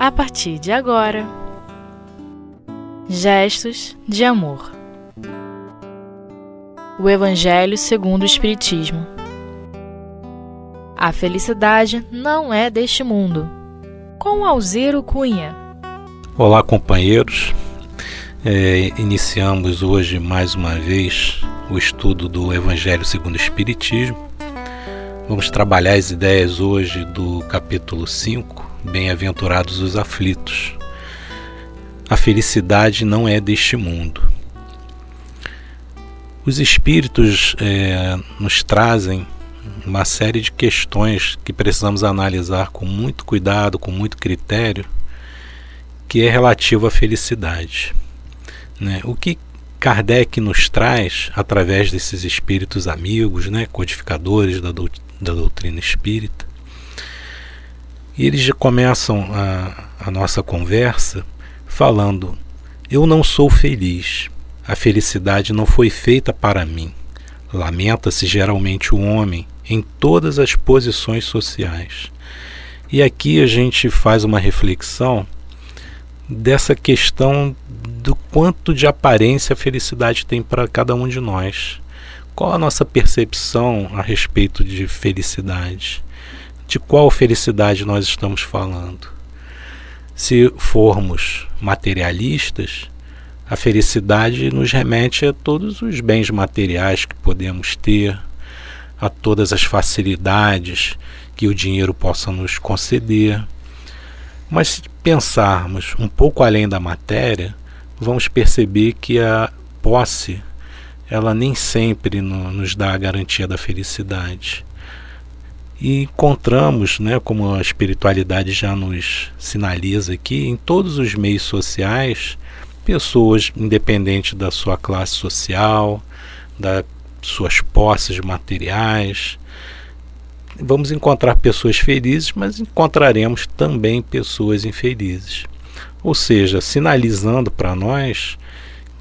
a partir de agora. Gestos de amor. O Evangelho segundo o Espiritismo. A felicidade não é deste mundo. Com Alziro Cunha. Olá, companheiros. É, iniciamos hoje mais uma vez o estudo do Evangelho segundo o Espiritismo. Vamos trabalhar as ideias hoje do capítulo 5, Bem-aventurados os aflitos. A felicidade não é deste mundo. Os espíritos é, nos trazem uma série de questões que precisamos analisar com muito cuidado, com muito critério, que é relativo à felicidade. Né? O que Kardec nos traz através desses espíritos amigos, né, codificadores da, do, da doutrina espírita, e eles já começam a, a nossa conversa falando: Eu não sou feliz, a felicidade não foi feita para mim. Lamenta-se geralmente o homem em todas as posições sociais. E aqui a gente faz uma reflexão dessa questão do quanto de aparência a felicidade tem para cada um de nós. Qual a nossa percepção a respeito de felicidade? De qual felicidade nós estamos falando. Se formos materialistas, a felicidade nos remete a todos os bens materiais que podemos ter, a todas as facilidades que o dinheiro possa nos conceder. Mas se pensarmos um pouco além da matéria, vamos perceber que a posse ela nem sempre no, nos dá a garantia da felicidade. E encontramos, né, como a espiritualidade já nos sinaliza aqui, em todos os meios sociais, pessoas independente da sua classe social, das suas posses materiais. Vamos encontrar pessoas felizes, mas encontraremos também pessoas infelizes. Ou seja, sinalizando para nós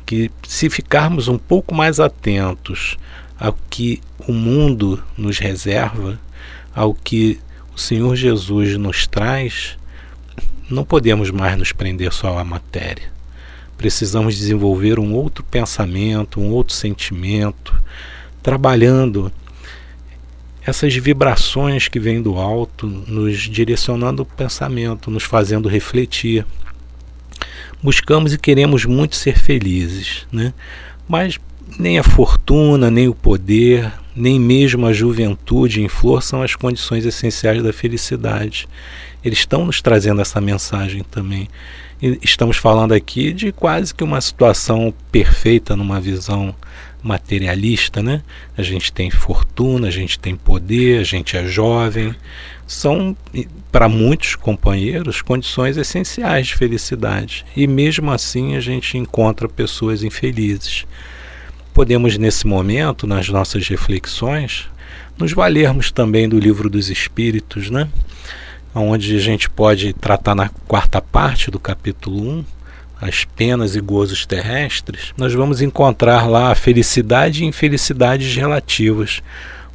que se ficarmos um pouco mais atentos ao que o mundo nos reserva, ao que o Senhor Jesus nos traz, não podemos mais nos prender só à matéria. Precisamos desenvolver um outro pensamento, um outro sentimento, trabalhando essas vibrações que vêm do alto, nos direcionando o pensamento, nos fazendo refletir. Buscamos e queremos muito ser felizes, né? mas nem a fortuna, nem o poder, nem mesmo a juventude em flor são as condições essenciais da felicidade. Eles estão nos trazendo essa mensagem também. E estamos falando aqui de quase que uma situação perfeita numa visão materialista, né? A gente tem fortuna, a gente tem poder, a gente é jovem. São, para muitos companheiros, condições essenciais de felicidade. E mesmo assim a gente encontra pessoas infelizes podemos, nesse momento, nas nossas reflexões, nos valermos também do livro dos Espíritos, né? onde a gente pode tratar na quarta parte do capítulo 1, as penas e gozos terrestres, nós vamos encontrar lá a felicidade e infelicidades relativas.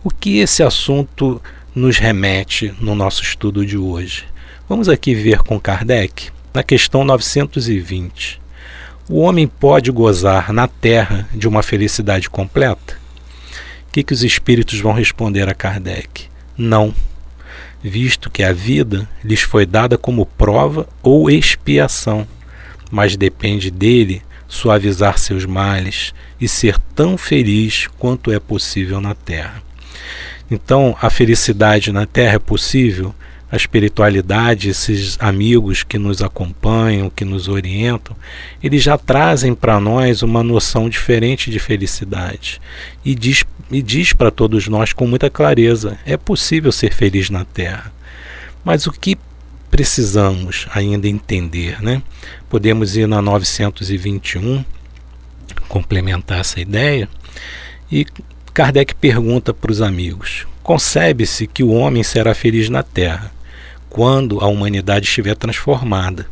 O que esse assunto nos remete no nosso estudo de hoje? Vamos aqui ver com Kardec, na questão 920. O homem pode gozar na terra de uma felicidade completa? O que, que os espíritos vão responder a Kardec? Não, visto que a vida lhes foi dada como prova ou expiação, mas depende dele suavizar seus males e ser tão feliz quanto é possível na terra. Então, a felicidade na terra é possível a espiritualidade, esses amigos que nos acompanham, que nos orientam, eles já trazem para nós uma noção diferente de felicidade. E diz, e diz para todos nós com muita clareza: é possível ser feliz na Terra. Mas o que precisamos ainda entender, né? Podemos ir na 921 complementar essa ideia e Kardec pergunta para os amigos: concebe-se que o homem será feliz na Terra quando a humanidade estiver transformada.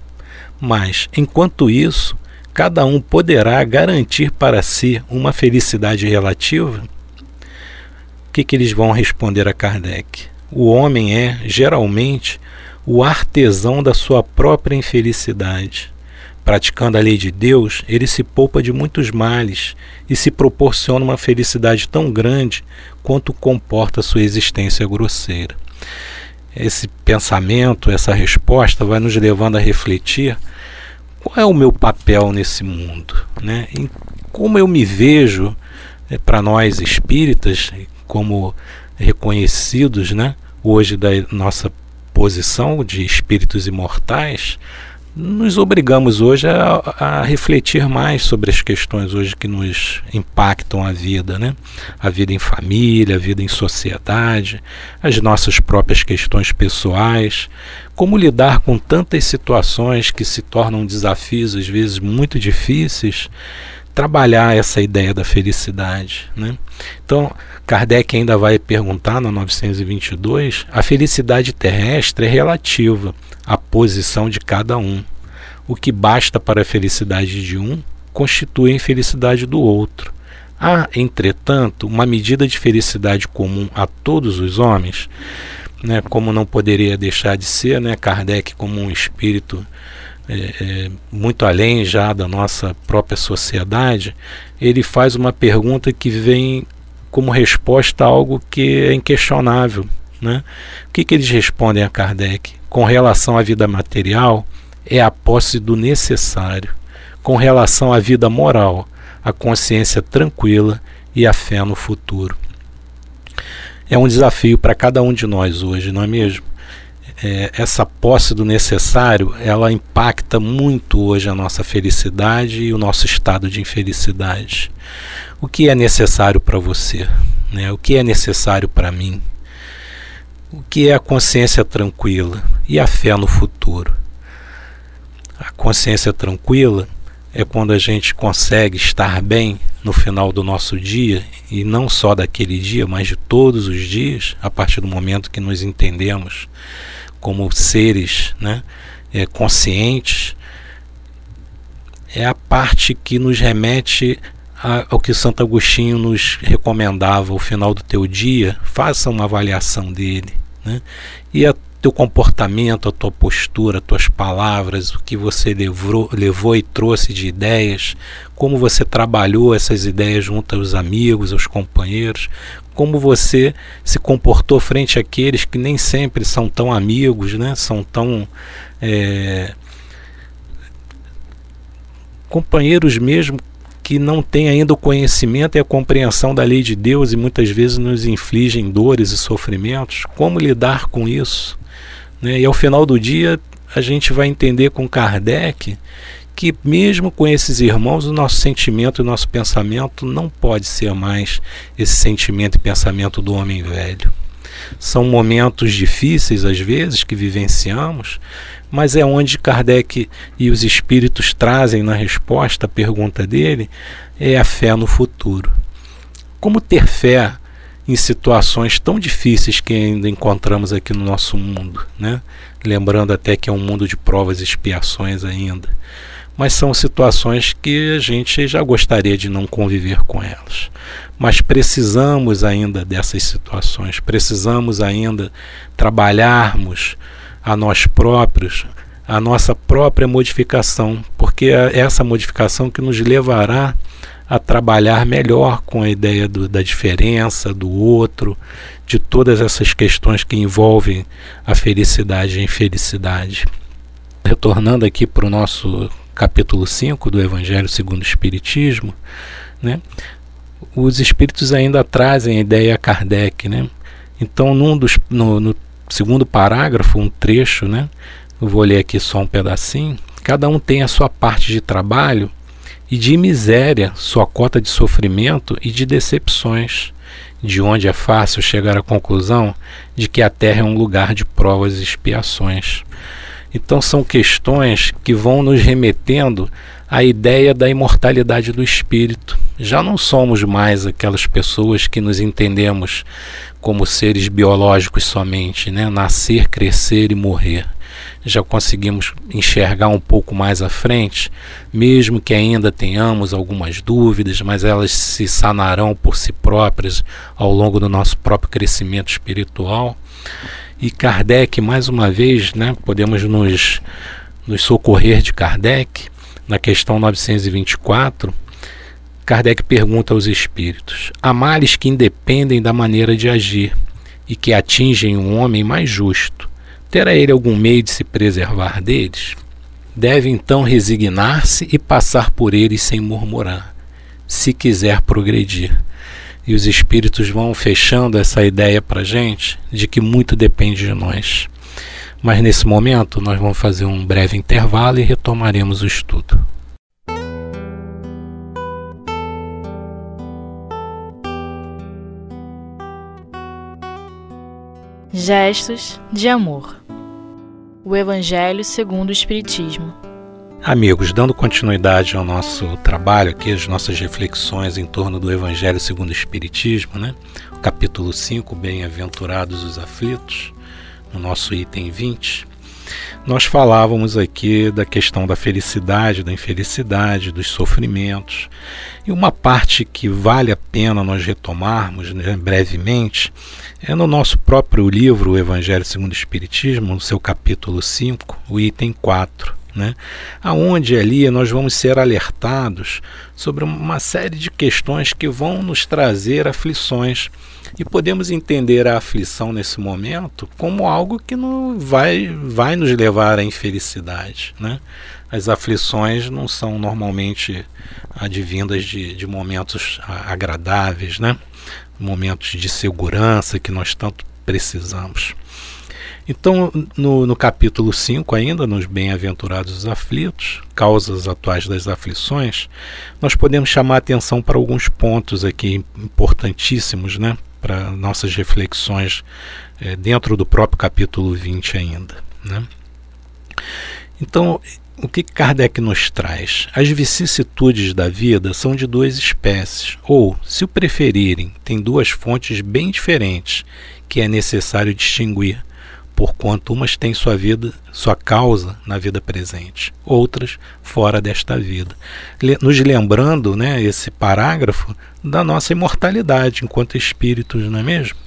Mas, enquanto isso, cada um poderá garantir para si uma felicidade relativa? O que, que eles vão responder a Kardec? O homem é, geralmente, o artesão da sua própria infelicidade. Praticando a lei de Deus, ele se poupa de muitos males e se proporciona uma felicidade tão grande quanto comporta sua existência grosseira. Esse pensamento, essa resposta vai nos levando a refletir qual é o meu papel nesse mundo, né? Em como eu me vejo é, para nós espíritas como reconhecidos, né? Hoje da nossa posição de espíritos imortais, nos obrigamos hoje a, a, refletir mais sobre as questões hoje que nos impactam a vida, né? A vida em família, a vida em sociedade, as nossas próprias questões pessoais, como lidar com tantas situações que se tornam desafios às vezes muito difíceis, trabalhar essa ideia da felicidade, né? Então, Kardec ainda vai perguntar no 922, a felicidade terrestre é relativa à posição de cada um. O que basta para a felicidade de um constitui a infelicidade do outro. Há, entretanto, uma medida de felicidade comum a todos os homens, né, como não poderia deixar de ser, né, Kardec como um espírito é, é, muito além já da nossa própria sociedade, ele faz uma pergunta que vem como resposta a algo que é inquestionável. Né? O que, que eles respondem a Kardec? Com relação à vida material, é a posse do necessário. Com relação à vida moral, a consciência tranquila e a fé no futuro. É um desafio para cada um de nós hoje, não é mesmo? É, essa posse do necessário, ela impacta muito hoje a nossa felicidade e o nosso estado de infelicidade o que é necessário para você, né? o que é necessário para mim, o que é a consciência tranquila e a fé no futuro. A consciência tranquila é quando a gente consegue estar bem no final do nosso dia, e não só daquele dia, mas de todos os dias, a partir do momento que nos entendemos como seres né, é, conscientes, é a parte que nos remete ao que Santo Agostinho nos recomendava, ao final do teu dia, faça uma avaliação dele. Né? E a teu comportamento, a tua postura, as tuas palavras, o que você levou, levou e trouxe de ideias, como você trabalhou essas ideias junto aos amigos, aos companheiros, como você se comportou frente àqueles que nem sempre são tão amigos, né? são tão é, companheiros mesmo que não tem ainda o conhecimento e a compreensão da lei de Deus e muitas vezes nos infligem dores e sofrimentos, como lidar com isso? Né? E ao final do dia, a gente vai entender com Kardec que, mesmo com esses irmãos, o nosso sentimento e o nosso pensamento não pode ser mais esse sentimento e pensamento do homem velho. São momentos difíceis, às vezes, que vivenciamos, mas é onde Kardec e os espíritos trazem na resposta à pergunta dele é a fé no futuro. Como ter fé em situações tão difíceis que ainda encontramos aqui no nosso mundo, né? Lembrando até que é um mundo de provas e expiações ainda. Mas são situações que a gente já gostaria de não conviver com elas. Mas precisamos ainda dessas situações, precisamos ainda trabalharmos a nós próprios a nossa própria modificação, porque é essa modificação que nos levará a trabalhar melhor com a ideia do, da diferença, do outro, de todas essas questões que envolvem a felicidade e a infelicidade. Retornando aqui para o nosso capítulo 5 do Evangelho segundo o Espiritismo, né, os espíritos ainda trazem a ideia a Kardec. Né? Então, num dos, no, no segundo parágrafo, um trecho, né? Eu vou ler aqui só um pedacinho. Cada um tem a sua parte de trabalho e de miséria, sua cota de sofrimento e de decepções, de onde é fácil chegar à conclusão de que a Terra é um lugar de provas e expiações. Então são questões que vão nos remetendo à ideia da imortalidade do espírito. Já não somos mais aquelas pessoas que nos entendemos como seres biológicos somente, né? nascer, crescer e morrer. Já conseguimos enxergar um pouco mais à frente, mesmo que ainda tenhamos algumas dúvidas, mas elas se sanarão por si próprias ao longo do nosso próprio crescimento espiritual. E Kardec, mais uma vez, né, podemos nos, nos socorrer de Kardec, na questão 924. Kardec pergunta aos espíritos: há males que independem da maneira de agir e que atingem um homem mais justo Terá ele algum meio de se preservar deles? Deve então resignar-se e passar por eles sem murmurar, se quiser progredir. E os espíritos vão fechando essa ideia para gente de que muito depende de nós. Mas nesse momento nós vamos fazer um breve intervalo e retomaremos o estudo. Gestos de amor. O Evangelho segundo o Espiritismo. Amigos, dando continuidade ao nosso trabalho aqui, as nossas reflexões em torno do Evangelho segundo o Espiritismo, né? Capítulo 5, Bem-aventurados os aflitos, no nosso item 20, nós falávamos aqui da questão da felicidade, da infelicidade, dos sofrimentos. E uma parte que vale a pena nós retomarmos né, brevemente é no nosso próprio livro, O Evangelho segundo o Espiritismo, no seu capítulo 5, o item 4 né? aonde ali nós vamos ser alertados sobre uma série de questões que vão nos trazer aflições e podemos entender a aflição nesse momento como algo que não vai, vai nos levar à infelicidade. Né? As aflições não são normalmente advindas de, de momentos agradáveis, né? momentos de segurança que nós tanto precisamos. Então, no, no capítulo 5, ainda, nos Bem-aventurados os aflitos, causas atuais das aflições, nós podemos chamar atenção para alguns pontos aqui importantíssimos, né? Para nossas reflexões é, dentro do próprio capítulo 20 ainda. Né? Então, o que Kardec nos traz? As vicissitudes da vida são de duas espécies, ou, se o preferirem, têm duas fontes bem diferentes que é necessário distinguir porquanto umas têm sua vida, sua causa na vida presente, outras fora desta vida. Nos lembrando, né, esse parágrafo da nossa imortalidade enquanto espíritos, não é mesmo?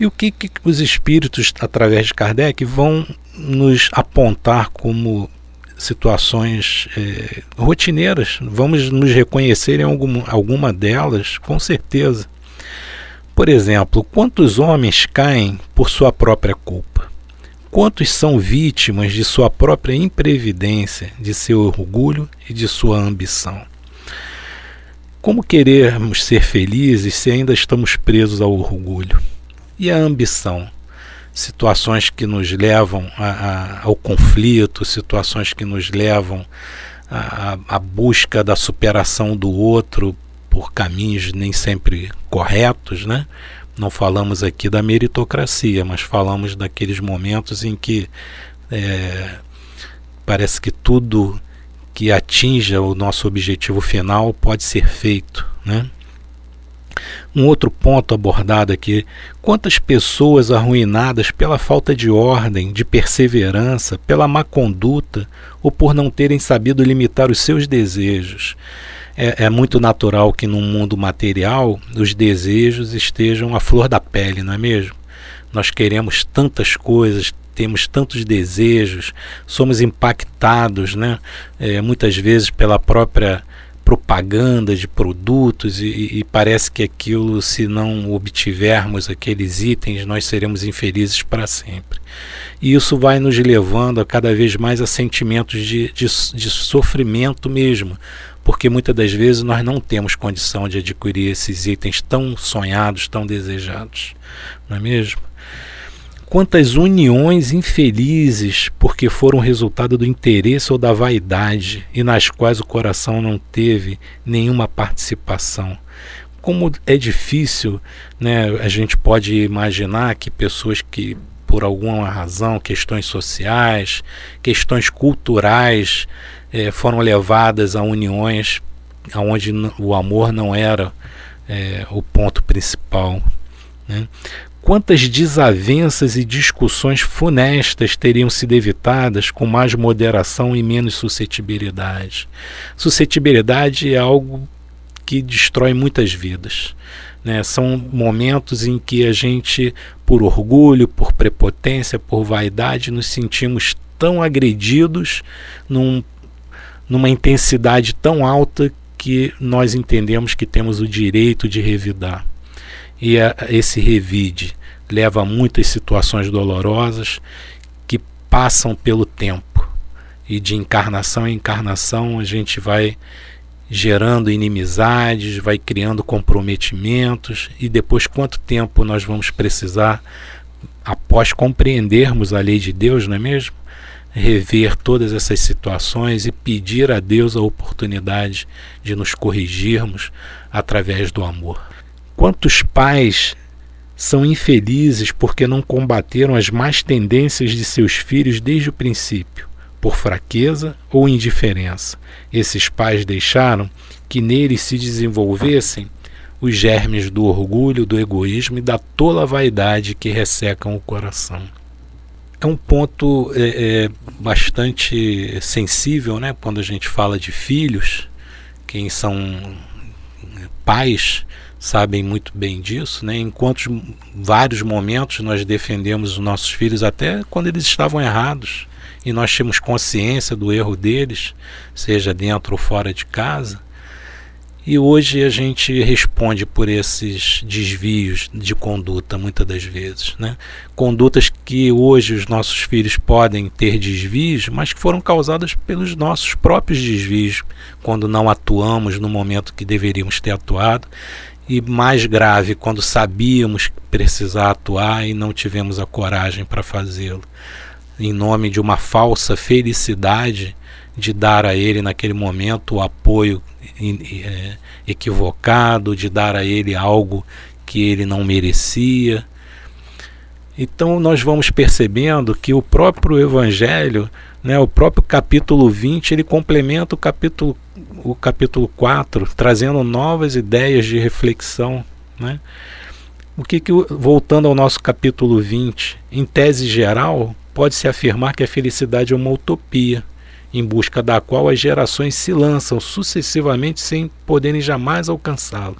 E o que, que os espíritos, através de Kardec, vão nos apontar como situações é, rotineiras? Vamos nos reconhecer em algum, alguma delas, com certeza. Por exemplo, quantos homens caem por sua própria culpa? Quantos são vítimas de sua própria imprevidência, de seu orgulho e de sua ambição? Como queremos ser felizes se ainda estamos presos ao orgulho? E a ambição? Situações que nos levam a, a, ao conflito, situações que nos levam à busca da superação do outro por caminhos nem sempre corretos, né? Não falamos aqui da meritocracia, mas falamos daqueles momentos em que é, parece que tudo que atinja o nosso objetivo final pode ser feito, né? Um outro ponto abordado aqui: quantas pessoas arruinadas pela falta de ordem, de perseverança, pela má conduta ou por não terem sabido limitar os seus desejos é, é, muito natural que num mundo material os desejos estejam à flor da pele, não é mesmo? Nós queremos tantas coisas, temos tantos desejos, somos impactados, né? É, muitas vezes pela própria propaganda de produtos e, e, parece que aquilo, se não obtivermos aqueles itens, nós seremos infelizes para sempre. E isso vai nos levando a cada vez mais a sentimentos de, de, de sofrimento mesmo, porque muitas das vezes nós não temos condição de adquirir esses itens tão sonhados, tão desejados, não é mesmo? Quantas uniões infelizes porque foram resultado do interesse ou da vaidade e nas quais o coração não teve nenhuma participação. Como é difícil, né, a gente pode imaginar que pessoas que por alguma razão, questões sociais, questões culturais, é, foram levadas a uniões onde o amor não era é, o ponto principal. Né? quantas desavenças e discussões funestas teriam sido evitadas com mais moderação e menos suscetibilidade. Suscetibilidade é algo que destrói muitas vidas. Né? São momentos em que a gente, por orgulho, por prepotência, por vaidade, nos sentimos tão agredidos num, numa intensidade tão alta que nós entendemos que temos o direito de revidar. E a, esse revide leva a muitas situações dolorosas que passam pelo tempo. E de encarnação em encarnação a gente vai gerando inimizades, vai criando comprometimentos e depois quanto tempo nós vamos precisar após compreendermos a lei de Deus, não é mesmo? Rever todas essas situações e pedir a Deus a oportunidade de nos corrigirmos através do amor. Quantos pais são infelizes porque não combateram as más tendências de seus filhos desde o princípio? por fraqueza ou indiferença. Esses pais deixaram que neles se desenvolvessem os germes do orgulho, do egoísmo e da tola vaidade que ressecam o coração. É um ponto é, é, bastante sensível, né? Quando a gente fala de filhos, quem são pais sabem muito bem disso, né? Enquanto vários momentos nós defendemos os nossos filhos até quando eles estavam errados e nós temos consciência do erro deles, seja dentro ou fora de casa. E hoje a gente responde por esses desvios de conduta, muitas das vezes. Né? Condutas que hoje os nossos filhos podem ter desvios, mas que foram causadas pelos nossos próprios desvios, quando não atuamos no momento que deveríamos ter atuado. E mais grave, quando sabíamos precisar atuar e não tivemos a coragem para fazê-lo em nome de uma falsa felicidade de dar a ele naquele momento o apoio é, equivocado, de dar a ele algo que ele não merecia. Então nós vamos percebendo que o próprio Evangelho, né, o próprio capítulo 20, ele complementa o capítulo, o capítulo 4, trazendo novas ideias de reflexão. Né? O que, que voltando ao nosso capítulo 20, em tese geral, pode-se afirmar que a felicidade é uma utopia, em busca da qual as gerações se lançam sucessivamente sem poderem jamais alcançá-la.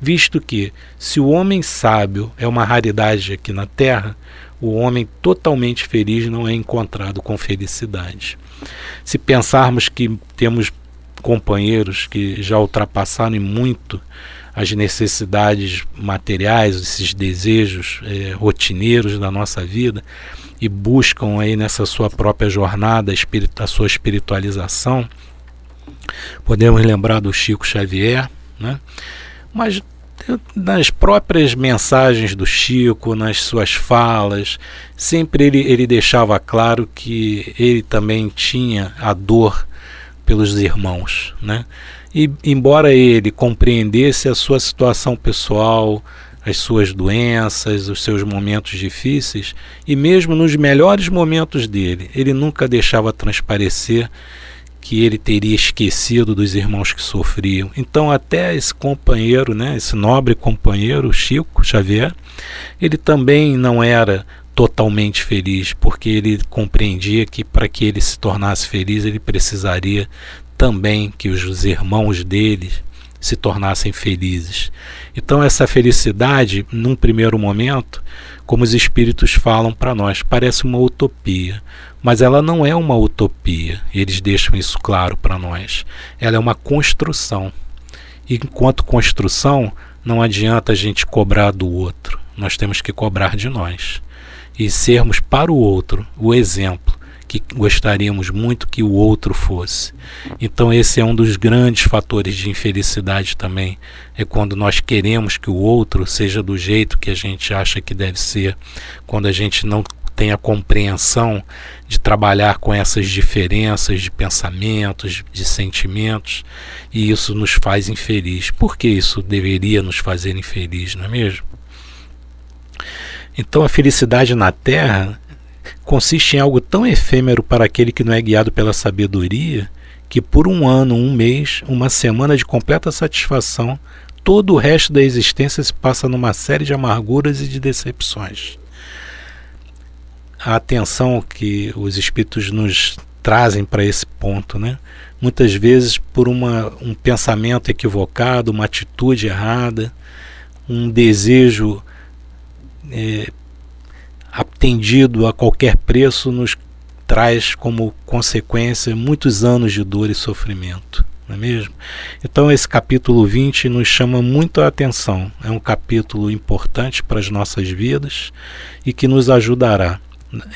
Visto que, se o homem sábio é uma raridade aqui na Terra, o homem totalmente feliz não é encontrado com felicidade. Se pensarmos que temos companheiros que já ultrapassaram muito as necessidades materiais, esses desejos é, rotineiros da nossa vida, e buscam aí nessa sua própria jornada a sua espiritualização. Podemos lembrar do Chico Xavier, né? mas nas próprias mensagens do Chico, nas suas falas, sempre ele, ele deixava claro que ele também tinha a dor pelos irmãos. Né? E embora ele compreendesse a sua situação pessoal, as suas doenças, os seus momentos difíceis, e mesmo nos melhores momentos dele, ele nunca deixava transparecer que ele teria esquecido dos irmãos que sofriam. Então, até esse companheiro, né, esse nobre companheiro, Chico Xavier, ele também não era totalmente feliz, porque ele compreendia que para que ele se tornasse feliz, ele precisaria também que os irmãos dele se tornassem felizes. Então, essa felicidade, num primeiro momento, como os espíritos falam para nós, parece uma utopia. Mas ela não é uma utopia, eles deixam isso claro para nós. Ela é uma construção. E enquanto construção, não adianta a gente cobrar do outro, nós temos que cobrar de nós. E sermos para o outro o exemplo que gostaríamos muito que o outro fosse. Então esse é um dos grandes fatores de infelicidade também, é quando nós queremos que o outro seja do jeito que a gente acha que deve ser, quando a gente não tem a compreensão de trabalhar com essas diferenças de pensamentos, de sentimentos, e isso nos faz infeliz. Por que isso deveria nos fazer infeliz, não é mesmo? Então a felicidade na Terra consiste em algo tão efêmero para aquele que não é guiado pela sabedoria, que por um ano, um mês, uma semana de completa satisfação, todo o resto da existência se passa numa série de amarguras e de decepções. A atenção que os espíritos nos trazem para esse ponto, né? Muitas vezes por uma, um pensamento equivocado, uma atitude errada, um desejo é, atendido a qualquer preço nos traz como consequência muitos anos de dor e sofrimento, não é mesmo? Então esse capítulo 20 nos chama muito a atenção. É um capítulo importante para as nossas vidas e que nos ajudará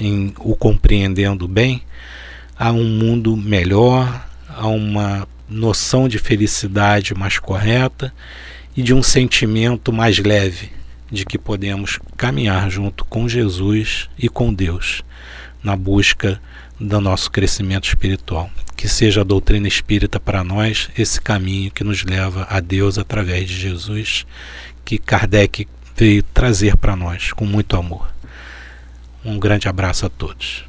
em o compreendendo bem a um mundo melhor, a uma noção de felicidade mais correta e de um sentimento mais leve de que podemos caminhar junto com Jesus e com Deus na busca do nosso crescimento espiritual. Que seja a doutrina espírita para nós esse caminho que nos leva a Deus através de Jesus, que Kardec veio trazer para nós com muito amor. Um grande abraço a todos.